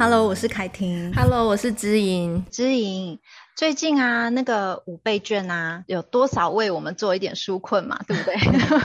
Hello，我是凯婷。Hello，我是知莹。知莹，最近啊，那个五倍券啊，有多少为我们做一点纾困嘛？对不对？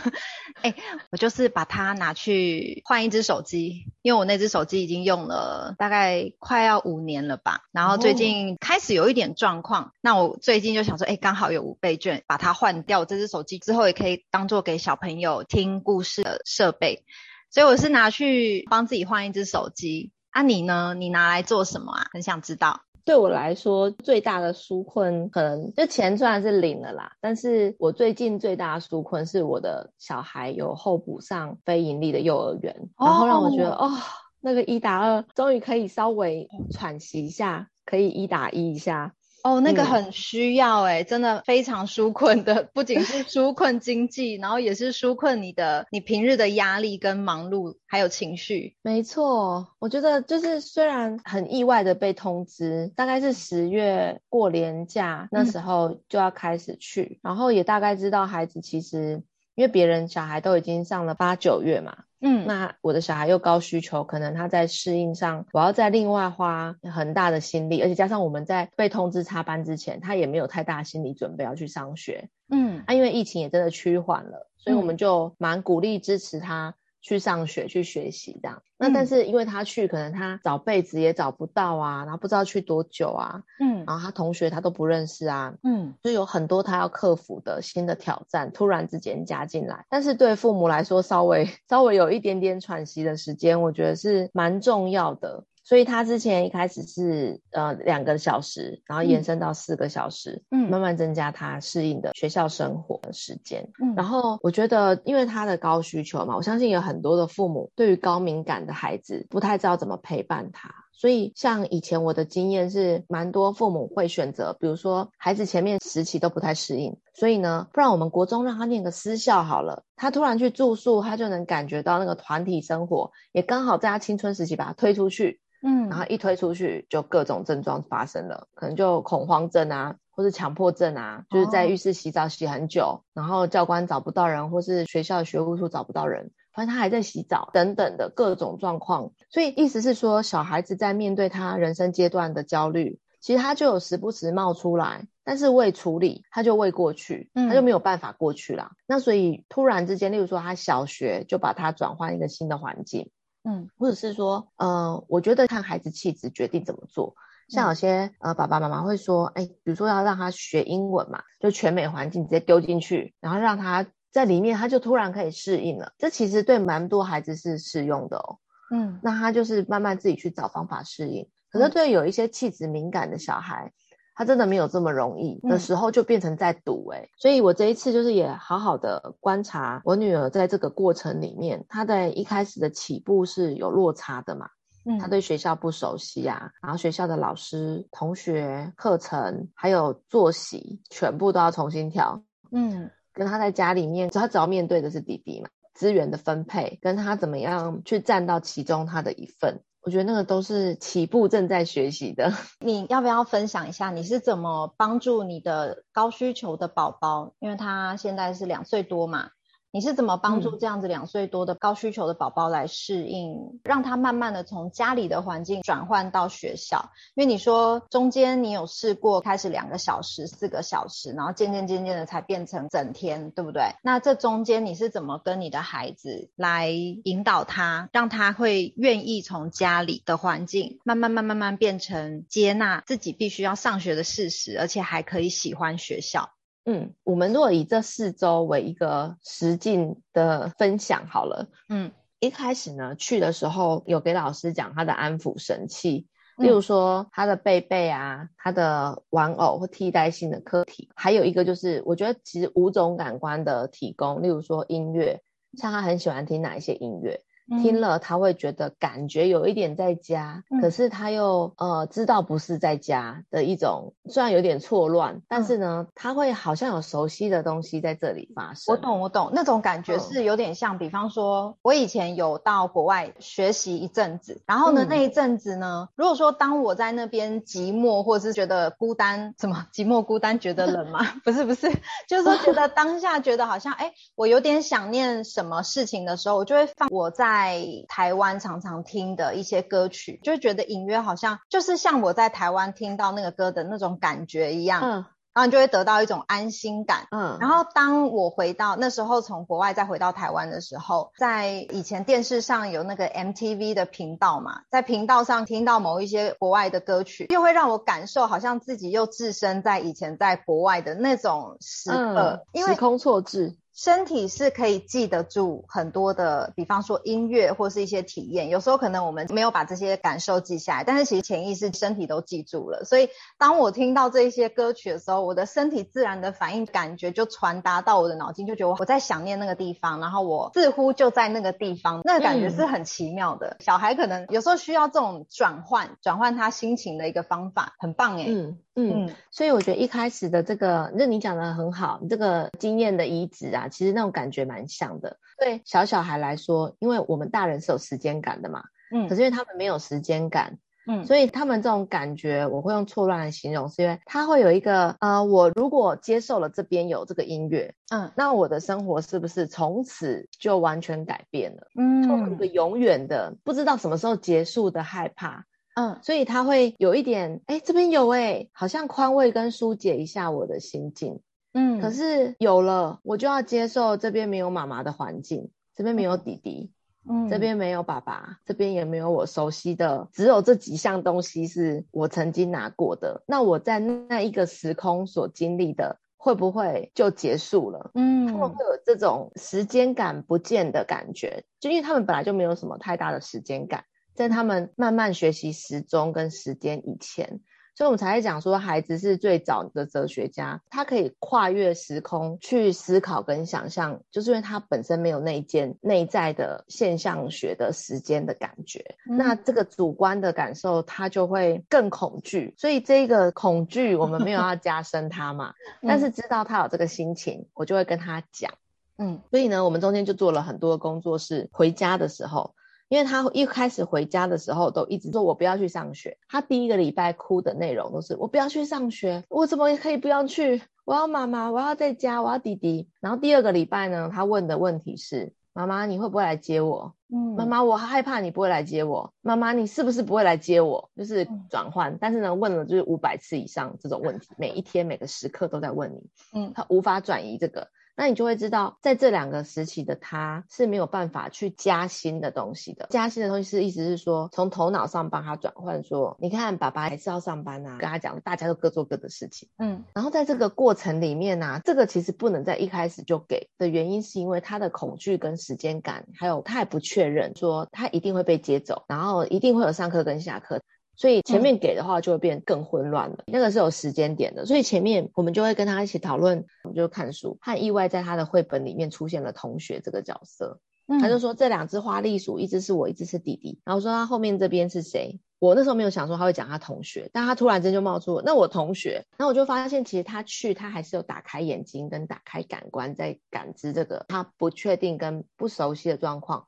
哎、欸，我就是把它拿去换一只手机，因为我那只手机已经用了大概快要五年了吧。然后最近开始有一点状况，哦、那我最近就想说，哎、欸，刚好有五倍券，把它换掉这只手机之后，也可以当做给小朋友听故事的设备。所以我是拿去帮自己换一只手机。啊，你呢？你拿来做什么啊？很想知道。对我来说，最大的纾困可能就钱虽然是领了啦，但是我最近最大的纾困是我的小孩有候补上非盈利的幼儿园，然后让我觉得哦，哦，那个一打二终于可以稍微喘息一下，可以一打一一下。哦，那个很需要哎、欸嗯，真的非常纾困的，不仅是 纾困经济，然后也是纾困你的你平日的压力跟忙碌，还有情绪。没错，我觉得就是虽然很意外的被通知，大概是十月过年假那时候就要开始去，嗯、然后也大概知道孩子其实因为别人小孩都已经上了八九月嘛。嗯，那我的小孩又高需求，可能他在适应上，我要再另外花很大的心力，而且加上我们在被通知插班之前，他也没有太大心理准备要去上学。嗯，啊，因为疫情也真的趋缓了，所以我们就蛮鼓励支持他。去上学去学习这样，那但是因为他去，可能他找被子也找不到啊，然后不知道去多久啊，嗯，然后他同学他都不认识啊，嗯，就有很多他要克服的新的挑战，突然之间加进来，但是对父母来说，稍微 稍微有一点点喘息的时间，我觉得是蛮重要的。所以他之前一开始是呃两个小时，然后延伸到四个小时，嗯，慢慢增加他适应的学校生活的时间，嗯，然后我觉得因为他的高需求嘛，我相信有很多的父母对于高敏感的孩子不太知道怎么陪伴他，所以像以前我的经验是，蛮多父母会选择，比如说孩子前面时期都不太适应，所以呢，不然我们国中让他念个私校好了，他突然去住宿，他就能感觉到那个团体生活，也刚好在他青春时期把他推出去。嗯，然后一推出去，就各种症状发生了，可能就恐慌症啊，或是强迫症啊，就是在浴室洗澡洗很久，哦，然后教官找不到人，或是学校的学务处找不到人，反正他还在洗澡等等的各种状况。所以意思是说，小孩子在面对他人生阶段的焦虑，其实他就有时不时冒出来，但是未处理，他就未过去，他就没有办法过去啦。嗯、那所以突然之间，例如说他小学就把他转换一个新的环境。嗯，或者是说，呃，我觉得看孩子气质决定怎么做。像有些呃爸爸妈妈会说，哎，比如说要让他学英文嘛，就全美环境直接丢进去，然后让他在里面，他就突然可以适应了。这其实对蛮多孩子是适用的哦。嗯，那他就是慢慢自己去找方法适应。可是对有一些气质敏感的小孩，他真的没有这么容易的时候，就变成在赌哎、欸。嗯，所以我这一次就是也好好的观察我女儿在这个过程里面，她在一开始的起步是有落差的嘛，嗯，她对学校不熟悉啊，然后学校的老师、同学、课程还有作息，全部都要重新调，嗯，跟她在家里面，她只要面对的是弟弟嘛，资源的分配，跟她怎么样去占到其中她的一份。我觉得那个都是起步正在学习的。你要不要分享一下你是怎么帮助你的高需求的宝宝？因为他现在是两岁多嘛。你是怎么帮助这样子两岁多的高需求的宝宝来适应，嗯，让他慢慢的从家里的环境转换到学校？因为你说中间你有试过开始两个小时、四个小时，然后渐渐渐渐的才变成整天，对不对？那这中间你是怎么跟你的孩子来引导他，让他会愿意从家里的环境慢慢慢慢慢变成接纳自己必须要上学的事实，而且还可以喜欢学校？嗯，我们如果以这四周为一个实境的分享好了。嗯，一开始呢，去的时候有给老师讲他的安抚神器，例如说他的贝贝啊，他的玩偶或替代性的课题，还有一个就是我觉得其实五种感官的提供，例如说音乐，像他很喜欢听哪一些音乐。听了他会觉得感觉有一点在家，嗯、可是他又呃知道不是在家的一种，虽然有点错乱，但是呢，他会好像有熟悉的东西在这里发生。我懂，我懂，那种感觉是有点像，比方说我以前有到国外学习一阵子，然后呢、嗯、那一阵子呢，如果说当我在那边寂寞或者是觉得孤单，什么寂寞孤单觉得冷吗？不是不是，就是说觉得当下觉得好像哎，我有点想念什么事情的时候，我就会放我在。在台湾常常听的一些歌曲，就觉得隐约好像就是像我在台湾听到那个歌的那种感觉一样。嗯。然后你就会得到一种安心感，嗯，然后当我回到那时候从国外再回到台湾的时候，在以前电视上有那个 MTV 的频道嘛，在频道上听到某一些国外的歌曲，又会让我感受好像自己又置身在以前在国外的那种时刻，嗯，因为时空错置。身体是可以记得住很多的，比方说音乐或是一些体验。有时候可能我们没有把这些感受记下来，但是其实潜意识身体都记住了。所以当我听到这一些歌曲的时候，我的身体自然的反应感觉就传达到我的脑筋，就觉得我在想念那个地方，然后我似乎就在那个地方，那个感觉是很奇妙的。嗯、小孩可能有时候需要这种转换，转换他心情的一个方法，很棒哎。嗯嗯，所以我觉得一开始的这个，那你讲的很好，你这个经验的移植啊，其实那种感觉蛮像的。对小小孩来说，因为我们大人是有时间感的嘛，嗯，可是因为他们没有时间感，嗯，所以他们这种感觉，我会用错乱来形容，是因为他会有一个，呃，我如果接受了这边有这个音乐，嗯，那我的生活是不是从此就完全改变了？嗯，会有一个永远的不知道什么时候结束的害怕。嗯，所以他会有一点，哎，这边有哎，好像宽慰跟疏解一下我的心境。嗯，可是有了，我就要接受这边没有妈妈的环境，这边没有弟弟，嗯，这边没有爸爸，这边也没有我熟悉的，只有这几项东西是我曾经拿过的。那我在那一个时空所经历的，会不会就结束了？嗯，他们会有这种时间感不见的感觉，就因为他们本来就没有什么太大的时间感。在他们慢慢学习时钟跟时间以前，所以我们才会讲说，孩子是最早的哲学家，他可以跨越时空去思考跟想象，就是因为他本身没有那件内在的现象学的时间的感觉，嗯、那这个主观的感受，他就会更恐惧。所以这个恐惧，我们没有要 加深他嘛，嗯、但是知道他有这个心情，我就会跟他讲。嗯，所以呢，我们中间就做了很多的工作，是回家的时候。因为他一开始回家的时候都一直说我不要去上学，他第一个礼拜哭的内容都是我不要去上学，我怎么可以不要去？我要妈妈，我要在家，我要弟弟。然后第二个礼拜呢，他问的问题是妈妈你会不会来接我？嗯，妈妈我害怕你不会来接我。妈妈你是不是不会来接我？就是转换，但是呢问了就是五百次以上这种问题，每一天每个时刻都在问你，嗯，他无法转移这个。那你就会知道，在这两个时期的他是没有办法去加新的东西的。加新的东西是意思是说，从头脑上帮他转换，说，你看爸爸还是要上班啊，跟他讲，大家都各做各的事情。嗯，然后在这个过程里面呢、啊，这个其实不能在一开始就给的原因，是因为他的恐惧跟时间感，还有他也不确认说他一定会被接走，然后一定会有上课跟下课。所以前面给的话就会变更混乱了，嗯、那个是有时间点的。所以前面我们就会跟他一起讨论，我们就看书。他意外，在他的绘本里面出现了同学这个角色。嗯、他就说这两只花栗鼠，一只是我，一只是弟弟。然后说他后面这边是谁？我那时候没有想说他会讲他同学，但他突然间就冒出那我同学。然后我就发现其实他去，他还是有打开眼睛跟打开感官，在感知这个他不确定跟不熟悉的状况。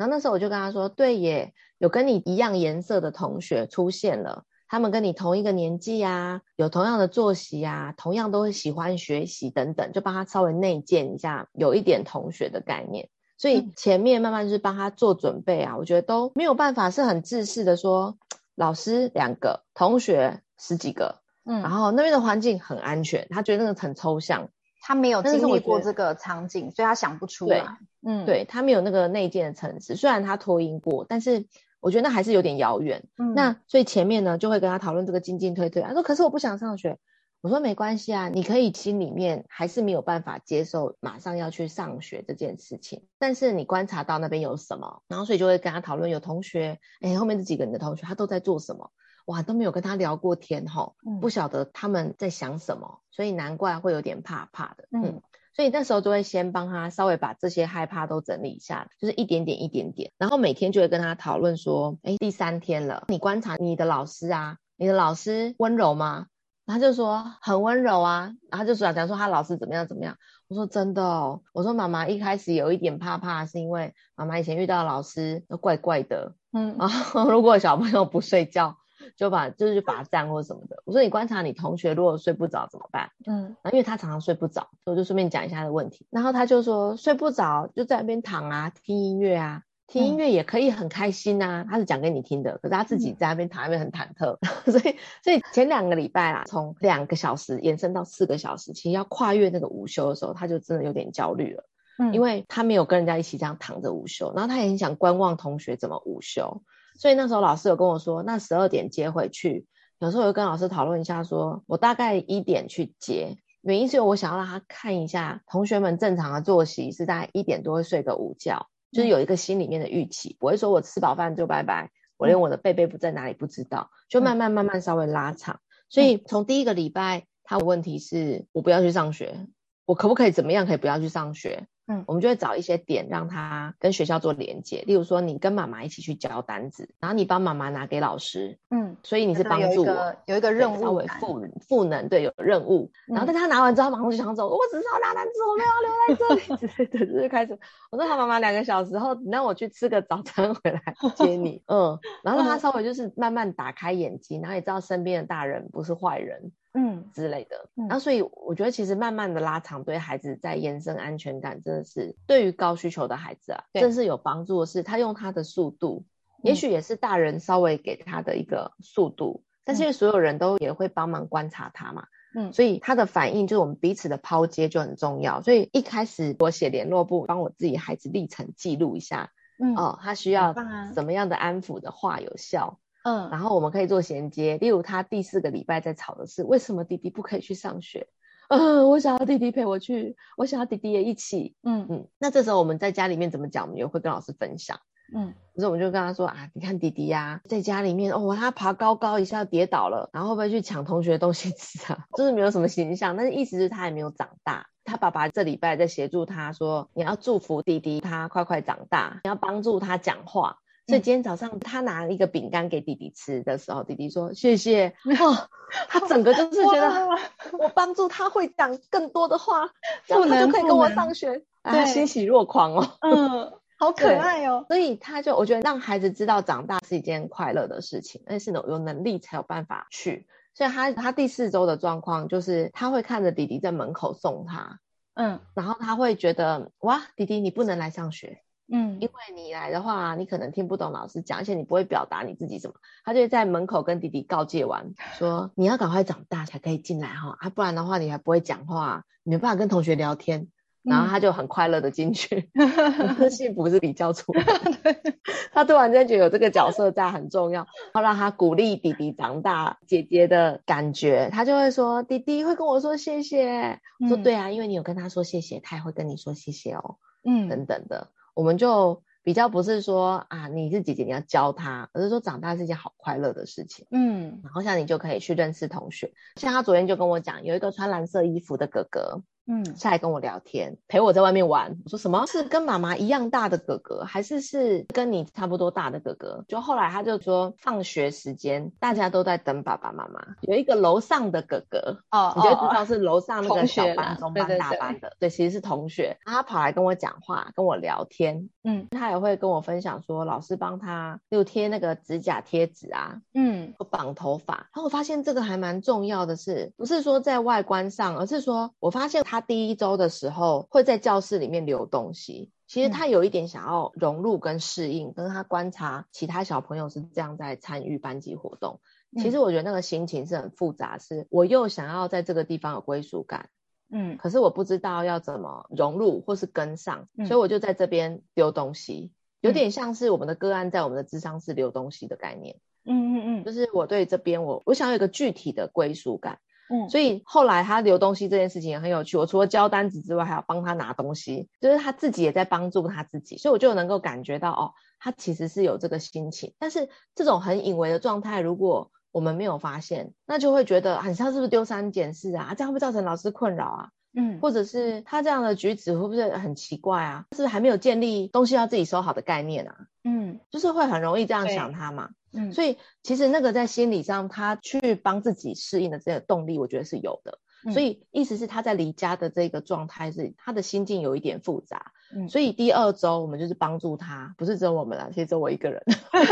然后那时候我就跟他说，对耶，有跟你一样颜色的同学出现了，他们跟你同一个年纪啊，有同样的作息啊，同样都会喜欢学习等等，就帮他稍微内建一下，有一点同学的概念。所以前面慢慢就是帮他做准备啊，我觉得都没有办法是很自私的说，老师两个，同学十几个，嗯，然后那边的环境很安全，他觉得那个很抽象。他没有经历过这个场景，所以他想不出来。嗯，对，他没有那个内建的层次，虽然他脱音过，但是我觉得那还是有点遥远。嗯，那所以前面呢就会跟他讨论这个进进退退。他说：“可是我不想上学。”我说：“没关系啊，你可以心里面还是没有办法接受马上要去上学这件事情，但是你观察到那边有什么，然后所以就会跟他讨论有同学，哎，后面这几个人的同学他都在做什么。”哇，都没有跟他聊过天吼，不晓得他们在想什么，所以难怪会有点怕怕的。嗯，嗯，所以那时候就会先帮他稍微把这些害怕都整理一下，就是一点点一点点，然后每天就会跟他讨论说，哎，第三天了，你观察你的老师啊，你的老师温柔吗？他就说很温柔啊，然后就说讲说他老师怎么样怎么样。我说真的哦，我说妈妈一开始有一点怕怕，是因为妈妈以前遇到的老师都怪怪的，嗯，然后如果小朋友不睡觉。就把就是罚站或什么的。我说你观察你同学如果睡不着怎么办？嗯，因为他常常睡不着，所以我就顺便讲一下他的问题。然后他就说睡不着就在那边躺啊，听音乐啊，听音乐也可以很开心呐、啊，他是讲给你听的，可是他自己在那边躺在那边很忐忑，嗯、所以所以前两个礼拜啊，从两个小时延伸到四个小时，其实要跨越那个午休的时候，他就真的有点焦虑了，嗯，因为他没有跟人家一起这样躺着午休，然后他也很想观望同学怎么午休，所以那时候老师有跟我说，那十二点接回去，有时候我就跟老师讨论一下说，我大概一点去接，原因是我想要让他看一下同学们正常的作息是在一点多会睡个午觉。就是有一个心里面的预期，不会说我吃饱饭就拜拜，我连我的贝贝不在哪里不知道，就慢慢慢慢稍微拉长。所以从第一个礼拜，他的问题是我不要去上学，我可不可以怎么样可以不要去上学？嗯，我们就会找一些点让他跟学校做连接，例如说你跟妈妈一起去交单子，然后你帮妈妈拿给老师，嗯，所以你是帮助我有，有一个任务，稍微赋赋能，对，有任务。然后但他拿完之后，马上就想走，我只是要拿单子，我没有留在这里，之类的，就是开始我说好，妈妈两个小时后，你让我去吃个早餐回来接你，嗯，然后让他稍微就是慢慢打开眼睛，然后也知道身边的大人不是坏人。嗯之类的，然后所以我觉得其实慢慢的拉长对孩子在延伸安全感，真的是对于高需求的孩子啊，真是有帮助的是他用他的速度，也许也是大人稍微给他的一个速度，但是因为所有人都也会帮忙观察他嘛，嗯，所以他的反应就是我们彼此的抛接就很重要，所以一开始我写联络簿帮我自己孩子历程记录一下，嗯哦，他需要什么样的安抚的话有效。嗯，然后我们可以做衔接，例如他第四个礼拜在吵的是为什么弟弟不可以去上学？嗯，我想要弟弟陪我去，我想要弟弟也一起。嗯嗯，那这时候我们在家里面怎么讲？我们也会跟老师分享。嗯，所以我们就跟他说啊，你看弟弟呀、啊，在家里面哦，他爬高高一下跌倒了，然后会不会去抢同学的东西吃啊？就是没有什么形象，但是意思是他还没有长大。他爸爸这礼拜在协助他说，你要祝福弟弟他快快长大，你要帮助他讲话。所以今天早上他拿了一个饼干给弟弟吃的时候，弟弟说谢谢。哦，他整个就是觉得 我帮助他会讲更多的话，这样他就可以跟我上学，他欣喜若狂哦。嗯，好可爱哦。所以他就我觉得让孩子知道长大是一件快乐的事情，但是呢有能力才有办法去。所以他他第四周的状况就是他会看着弟弟在门口送他，嗯，然后他会觉得哇，弟弟你不能来上学。嗯，因为你来的话，你可能听不懂老师讲，而且你不会表达你自己什么。他就在门口跟弟弟告诫完，说你要赶快长大才可以进来哈，啊，不然的话你还不会讲话，你没办法跟同学聊天。然后他就很快乐的进去，嗯、幸福是比较出来的。他突然间觉得有这个角色在很重要，要让他鼓励弟弟长大，姐姐的感觉，他就会说弟弟会跟我说谢谢。嗯、说对啊，因为你有跟他说谢谢，他也会跟你说谢谢哦，嗯，等等的。我们就比较不是说啊，你是姐姐，你要教他，而是说长大是一件好快乐的事情。嗯，然后像你就可以去认识同学，像他昨天就跟我讲，有一个穿蓝色衣服的哥哥。嗯，下来跟我聊天，陪我在外面玩。我说什么？是跟妈妈一样大的哥哥，还是是跟你差不多大的哥哥？就后来他就说，放学时间大家都在等爸爸妈妈。有一个楼上的哥哥，哦，你就知道是楼上那个小班、中班、大班的。对，其实是同学。他跑来跟我讲话，跟我聊天。嗯，他也会跟我分享说，老师帮他又贴那个指甲贴纸啊，嗯，绑头发。然后我发现这个还蛮重要的是，不是说在外观上，而是说我发现他。第一周的时候会在教室里面留东西，其实他有一点想要融入跟适应，跟他观察其他小朋友是这样在参与班级活动。其实我觉得那个心情是很复杂，是我又想要在这个地方有归属感，嗯，可是我不知道要怎么融入或是跟上，所以我就在这边丢东西，有点像是我们的个案在我们的智商室留东西的概念，嗯嗯嗯，就是我对这边我我想要有一个具体的归属感。嗯，所以后来他留东西这件事情也很有趣。我除了交单子之外，还要帮他拿东西，就是他自己也在帮助他自己，所以我就能够感觉到哦，他其实是有这个心情。但是这种很隐微的状态，如果我们没有发现，那就会觉得很像是不是丢三拣四啊？这样会造成老师困扰啊？嗯，或者是他这样的举止会不会很奇怪啊？是不是还没有建立东西要自己收好的概念啊？嗯，就是会很容易这样想他嘛。嗯，所以其实那个在心理上，他去帮自己适应的这个动力，我觉得是有的。嗯，所以意思是他在离家的这个状态是他的心境有一点复杂。嗯，所以第二周我们就是帮助他，不是只有我们啦，其实只有我一个人。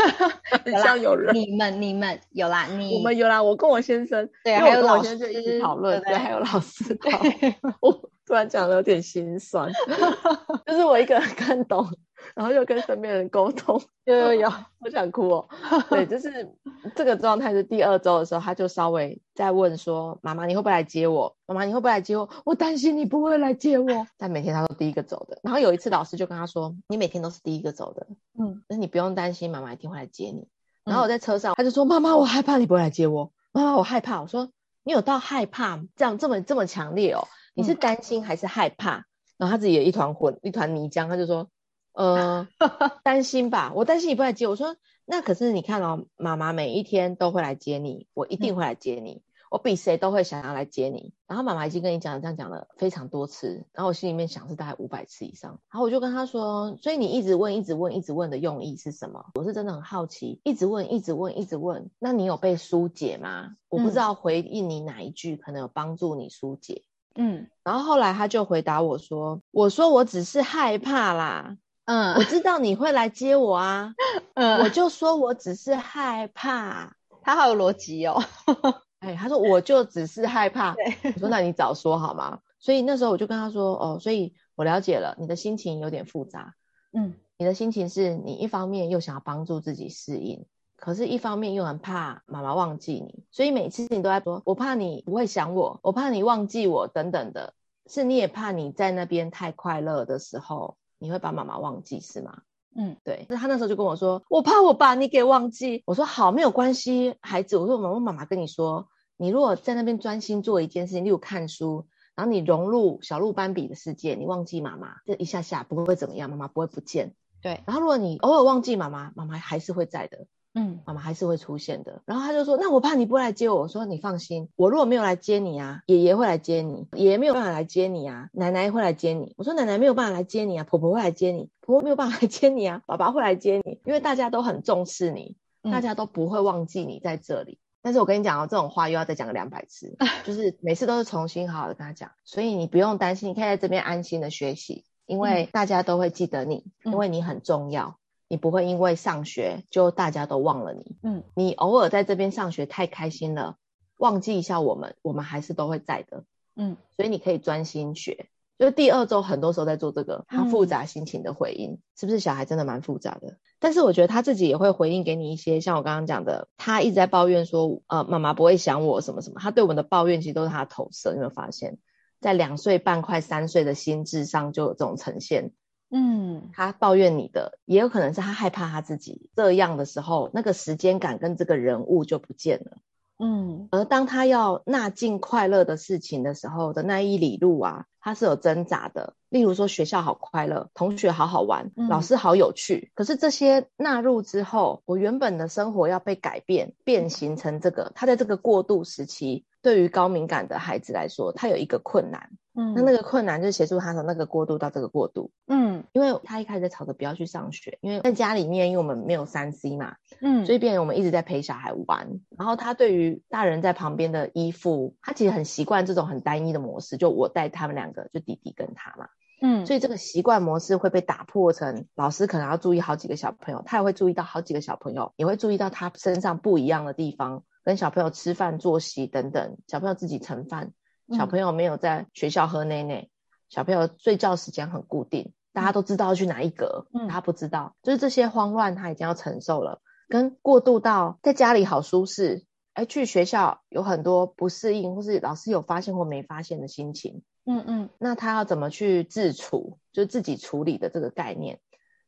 很像有人，你们你们有啦，你我们有啦，我跟我先生，对，还有老师一起讨论，对，还有老师讨。我突然讲的有点心酸，就是我一个人看懂。然后又跟身边人沟通，有有有，我 想哭哦。对，就是这个状态是第二周的时候，他就稍微在问说：“妈妈，你会不会来接我？妈妈，你会不会来接我？我担心你不会来接我。”但每天他都第一个走的。然后有一次老师就跟他说：“你每天都是第一个走的，嗯，那你不用担心，妈妈一定会来接你。”然后我在车上，他就说：“妈妈，我害怕你不会来接我。妈妈，我害怕。”我说：“你有到害怕这样这么这么强烈哦？你是担心还是害怕？”然后他自己也一团混，一团泥浆，他就说：“呃，担心吧，我担心你不来接我。”说：“那可是你看哦，妈妈每一天都会来接你，我一定会来接你，嗯、我比谁都会想要来接你。”然后妈妈已经跟你讲这样讲了非常多次，然后我心里面想是大概五百次以上。然后我就跟他说：“所以你一直问，一直问，一直问的用意是什么？我是真的很好奇，一直问，一直问，一直问。那你有被疏解吗？我不知道回应你哪一句可能有帮助你疏解。”嗯，然后后来他就回答我说：“我说我只是害怕啦，嗯，我知道你会来接我啊，嗯，我就说我只是害怕。”他好有逻辑哦，哎，他说我就只是害怕，我说那你早说好吗？所以那时候我就跟他说：“哦，所以我了解了，你的心情有点复杂，嗯，你的心情是你一方面又想要帮助自己适应。”可是，一方面又很怕妈妈忘记你，所以每次你都在说：“我怕你不会想我，我怕你忘记我，等等的。”是你也怕你在那边太快乐的时候，你会把妈妈忘记，是吗？嗯，对。那他那时候就跟我说：“我怕我把你给忘记。”我说：“好，没有关系，孩子。”我说：“我妈妈跟你说，你如果在那边专心做一件事情，例如看书，然后你融入小鹿斑比的世界，你忘记妈妈，这一下下不会怎么样，妈妈不会不见。对。然后如果你偶尔忘记妈妈，妈妈还是会在的。”嗯，妈妈还是会出现的。然后他就说：“那我怕你不来接我。”我说：“你放心，我如果没有来接你啊，爷爷会来接你；爷爷没有办法来接你啊，奶奶会来接你。”我说：“奶奶没有办法来接你啊，婆婆会来接你；婆婆没有办法来接你啊，爸爸会来接你。因为大家都很重视你，大家都不会忘记你在这里。嗯、但是我跟你讲哦，这种话又要再讲个两百次，就是每次都是重新好好的跟他讲。所以你不用担心，你可以在这边安心的学习，因为大家都会记得你，因为你很重要。”你不会因为上学就大家都忘了你，嗯，你偶尔在这边上学太开心了，忘记一下我们，我们还是都会在的，嗯，所以你可以专心学。就是第二周很多时候在做这个，他复杂心情的回应，嗯、是不是小孩真的蛮复杂的？但是我觉得他自己也会回应给你一些，像我刚刚讲的，他一直在抱怨说，呃，妈妈不会想我什么什么，他对我们的抱怨其实都是他的投射，你有没有发现，在两岁半快三岁的心智上就有这种呈现。嗯，他抱怨你的，也有可能是他害怕他自己这样的时候，那个时间感跟这个人物就不见了。嗯，而当他要纳进快乐的事情的时候的那一里路啊，他是有挣扎的。例如说学校好快乐，同学好好玩，嗯、老师好有趣。可是这些纳入之后，我原本的生活要被改变，变形成这个。他在这个过渡时期，对于高敏感的孩子来说，他有一个困难。嗯，那那个困难就是协助他从那个过渡到这个过渡。嗯，因为他一开始在吵着不要去上学，因为在家里面，因为我们没有三 C 嘛，嗯，所以变成我们一直在陪小孩玩。然后他对于大人在旁边的依附，他其实很习惯这种很单一的模式，就我带他们两个，就弟弟跟他嘛，嗯，所以这个习惯模式会被打破成老师可能要注意好几个小朋友，他也会注意到好几个小朋友，也会注意到他身上不一样的地方，跟小朋友吃饭作息等等，小朋友自己盛饭。小朋友没有在学校喝奶奶，小朋友睡觉时间很固定，大家都知道要去哪一格，嗯，他不知道，就是这些慌乱他已经要承受了，跟过渡到在家里好舒适，哎，去学校有很多不适应，或是老师有发现或没发现的心情，嗯嗯，那他要怎么去自处，就自己处理的这个概念，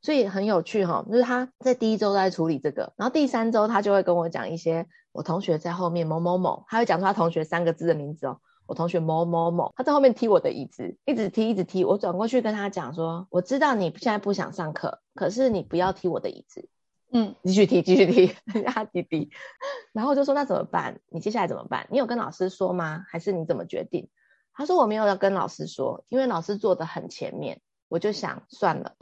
所以很有趣哈，就是他在第一周在处理这个，然后第三周他就会跟我讲一些我同学在后面某某某，他会讲出他同学三个字的名字哦。我同学某某某，他在后面踢我的椅子，一直踢，一直踢。我转过去跟他讲说：“我知道你现在不想上课，可是你不要踢我的椅子。”嗯，继续踢，继续踢，人家弟弟。然后我就说：“那怎么办？你接下来怎么办？你有跟老师说吗？还是你怎么决定？”他说：“我没有要跟老师说，因为老师坐的很前面。”我就想算了。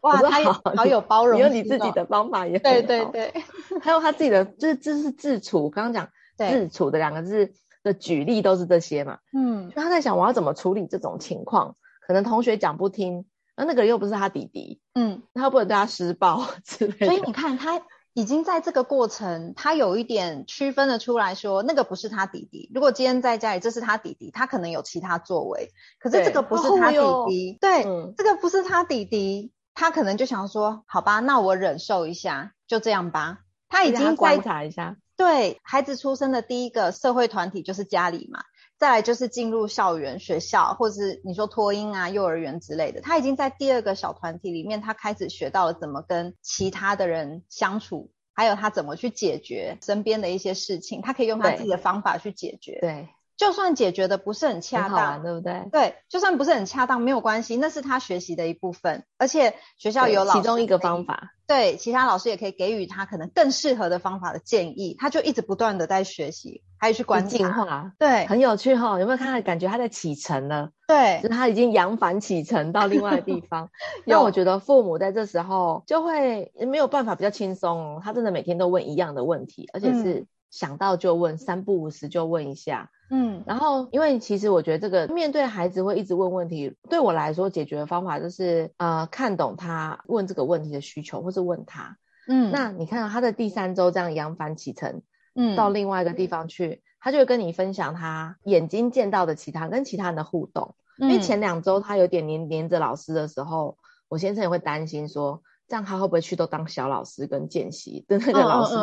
哇，他好，好有包容，你有你自己的方法也对对对，还有他自己的，就是这是自处。刚刚讲自处的两个字。的举例都是这些嘛，嗯，就他在想我要怎么处理这种情况，可能同学讲不听，那那个人又不是他弟弟，嗯，他不能对他施暴之类的。所以你看，他已经在这个过程，他有一点区分的出来说，那个不是他弟弟。如果今天在家里，这是他弟弟，他可能有其他作为，可是这个不是他弟弟，对，对嗯、这个不是他弟弟。他可能就想说，好吧，那我忍受一下，就这样吧。他已经观察一下，对，孩子出生的第一个社会团体就是家里嘛，再来就是进入校园、学校，或者是你说托婴啊、幼儿园之类的。他已经在第二个小团体里面，他开始学到了怎么跟其他的人相处。还有他怎么去解决身边的一些事情，他可以用他自己的方法去解决。对，就算解决的不是很恰当，对不对？对，就算不是很恰当，没有关系，那是他学习的一部分。而且学校有老师，其中一个方法。对，其他老师也可以给予他可能更适合的方法的建议，他就一直不断的在学习，还有去观察，进化，对，很有趣哈、哦。有没有看到感觉他在启程了？对，就是他已经扬帆启程到另外的地方。那我觉得父母在这时候就会没有办法比较轻松哦，他真的每天都问一样的问题，而且是想到就问，嗯、三不五时就问一下。嗯，然后因为其实我觉得这个面对孩子会一直问问题，对我来说解决的方法就是呃看懂他问这个问题的需求，或是问他。嗯，那你看到他的第三周这样扬帆启程，嗯，到另外一个地方去，他就会跟你分享他眼睛见到的其他跟其他人的互动。嗯，因为前两周他有点黏黏着老师的时候，我先生也会担心说，这样他会不会去都当小老师跟见习的那个老师，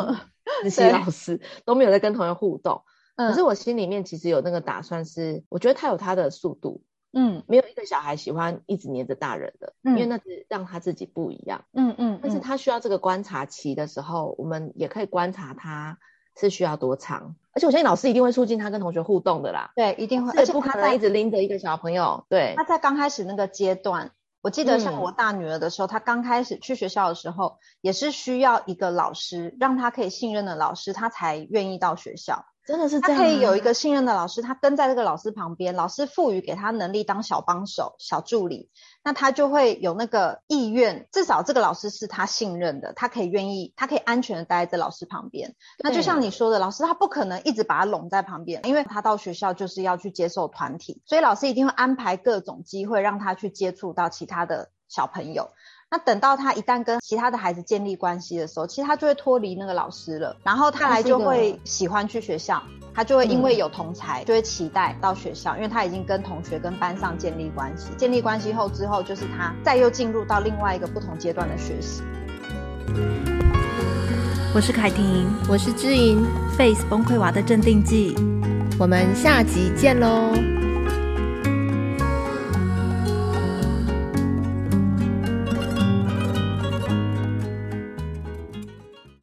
实习老师都没有在跟同学互动。可是我心里面其实有那个打算是，我觉得他有他的速度，嗯，没有一个小孩喜欢一直黏着大人的，嗯，因为那是让他自己不一样，嗯嗯，嗯，但是他需要这个观察期的时候，我们也可以观察他是需要多长，而且我相信老师一定会促进他跟同学互动的啦，对，一定会，而且不可能一直拎着一个小朋友，对，他在刚开始那个阶段，我记得像我大女儿的时候，她刚开始去学校的时候，也是需要一个老师，让她可以信任的老师，她才愿意到学校。真的是这样，他可以有一个信任的老师，她跟在这个老师旁边，老师赋予给她能力当小帮手、小助理，那他就会有那个意愿，至少这个老师是他信任的，他可以愿意，他可以安全的待在老师旁边。那就像你说的，老师他不可能一直把他拢在旁边，因为他到学校就是要去接受团体，所以老师一定会安排各种机会让他去接触到其他的小朋友。那等到他一旦跟其他的孩子建立关系的时候，其实他就会脱离那个老师了，然后他来就会喜欢去学校，他就会因为有同才，就会期待到学校，因为他已经跟同学跟班上建立关系，建立关系后之后，就是他再又进入到另外一个不同阶段的学习。我是凯婷，我是知莹，Face 崩溃娃的镇定剂，我们下集见喽。